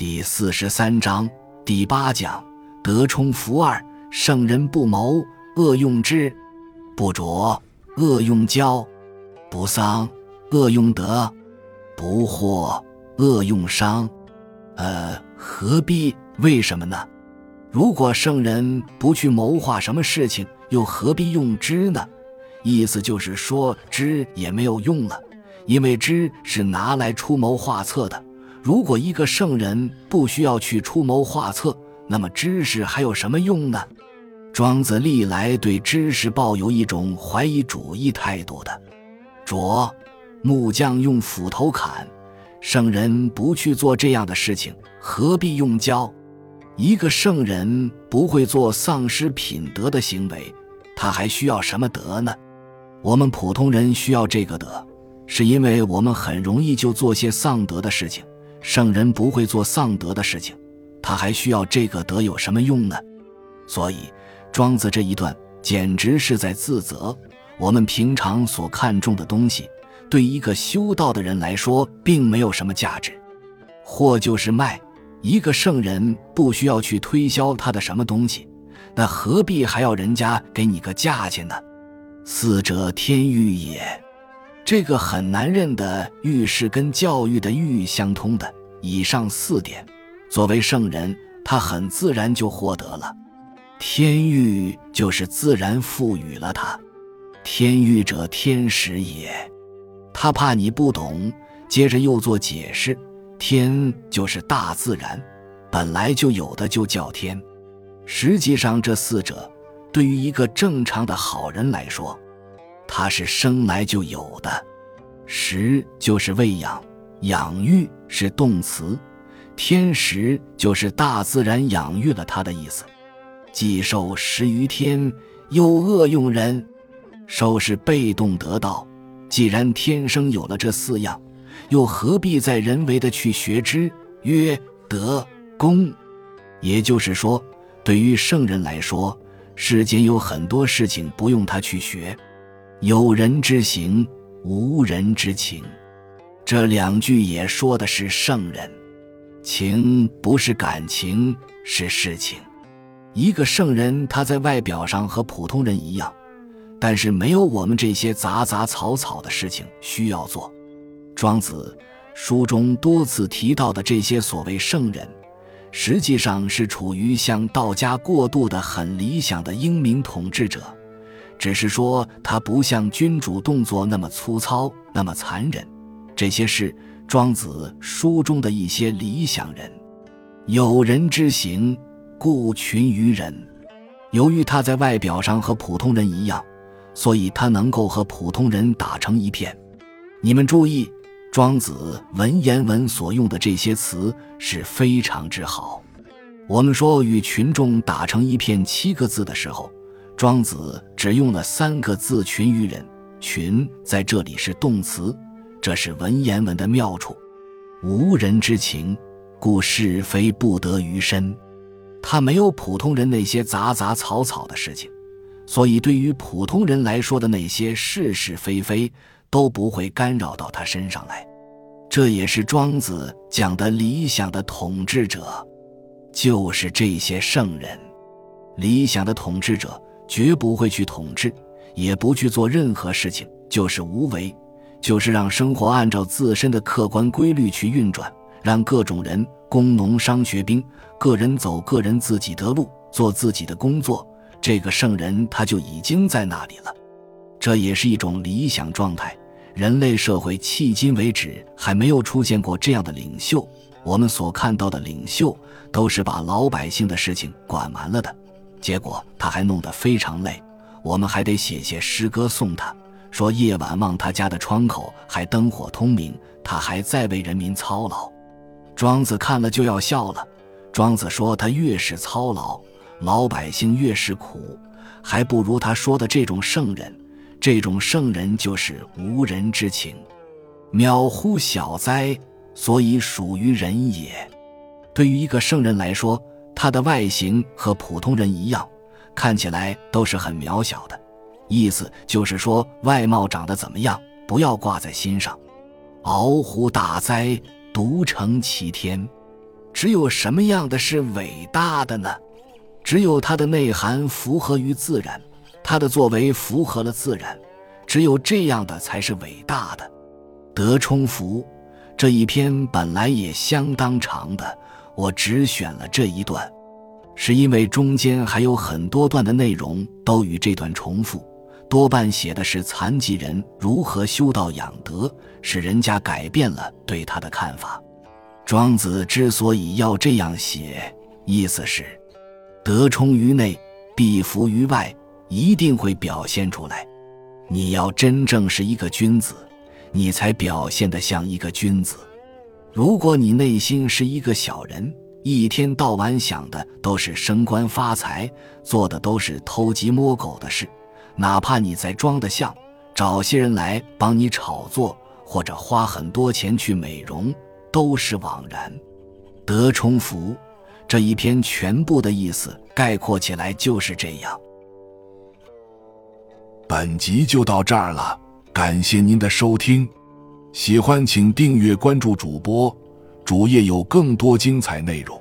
第四十三章第八讲：德充福二，圣人不谋恶用之，不浊恶用骄，不丧恶用德，不惑恶用伤。呃，何必？为什么呢？如果圣人不去谋划什么事情，又何必用之呢？意思就是说，知也没有用了，因为知是拿来出谋划策的。如果一个圣人不需要去出谋划策，那么知识还有什么用呢？庄子历来对知识抱有一种怀疑主义态度的。拙，木匠用斧头砍，圣人不去做这样的事情，何必用教？一个圣人不会做丧失品德的行为，他还需要什么德呢？我们普通人需要这个德，是因为我们很容易就做些丧德的事情。圣人不会做丧德的事情，他还需要这个德有什么用呢？所以，庄子这一段简直是在自责。我们平常所看重的东西，对一个修道的人来说，并没有什么价值。货就是卖，一个圣人不需要去推销他的什么东西，那何必还要人家给你个价钱呢？四者天欲也。这个很难认的“欲”是跟教育的“欲”相通的。以上四点，作为圣人，他很自然就获得了。天欲就是自然赋予了他。天欲者，天时也。他怕你不懂，接着又做解释。天就是大自然，本来就有的就叫天。实际上，这四者对于一个正常的好人来说。它是生来就有的，食就是喂养，养育是动词，天时就是大自然养育了他的意思。既受食于天，又恶用人，受是被动得到。既然天生有了这四样，又何必再人为的去学之？曰德功。也就是说，对于圣人来说，世间有很多事情不用他去学。有人之行，无人之情。这两句也说的是圣人。情不是感情，是事情。一个圣人，他在外表上和普通人一样，但是没有我们这些杂杂草草的事情需要做。庄子书中多次提到的这些所谓圣人，实际上是处于向道家过渡的很理想的英明统治者。只是说他不像君主动作那么粗糙，那么残忍。这些是庄子书中的一些理想人。有人之行，故群于人。由于他在外表上和普通人一样，所以他能够和普通人打成一片。你们注意，庄子文言文所用的这些词是非常之好。我们说与群众打成一片七个字的时候。庄子只用了三个字“群于人”，“群”在这里是动词，这是文言文的妙处。无人之情，故是非不得于身。他没有普通人那些杂杂草草的事情，所以对于普通人来说的那些是是非非都不会干扰到他身上来。这也是庄子讲的理想的统治者，就是这些圣人。理想的统治者。绝不会去统治，也不去做任何事情，就是无为，就是让生活按照自身的客观规律去运转，让各种人工农商学兵，个人走个人自己的路，做自己的工作。这个圣人他就已经在那里了，这也是一种理想状态。人类社会迄今为止还没有出现过这样的领袖，我们所看到的领袖都是把老百姓的事情管完了的。结果他还弄得非常累，我们还得写些诗歌送他，说夜晚望他家的窗口还灯火通明，他还在为人民操劳。庄子看了就要笑了。庄子说他越是操劳，老百姓越是苦，还不如他说的这种圣人。这种圣人就是无人之情，渺乎小哉，所以属于人也。对于一个圣人来说。他的外形和普通人一样，看起来都是很渺小的，意思就是说外貌长得怎么样，不要挂在心上。鳌虎大哉，独成其天。只有什么样的是伟大的呢？只有它的内涵符合于自然，它的作为符合了自然，只有这样的才是伟大的。德充福这一篇本来也相当长的，我只选了这一段，是因为中间还有很多段的内容都与这段重复，多半写的是残疾人如何修道养德，使人家改变了对他的看法。庄子之所以要这样写，意思是。德充于内，必服于外，一定会表现出来。你要真正是一个君子，你才表现得像一个君子。如果你内心是一个小人，一天到晚想的都是升官发财，做的都是偷鸡摸狗的事，哪怕你再装得像，找些人来帮你炒作，或者花很多钱去美容，都是枉然。德充福。这一篇全部的意思概括起来就是这样。本集就到这儿了，感谢您的收听，喜欢请订阅关注主播，主页有更多精彩内容。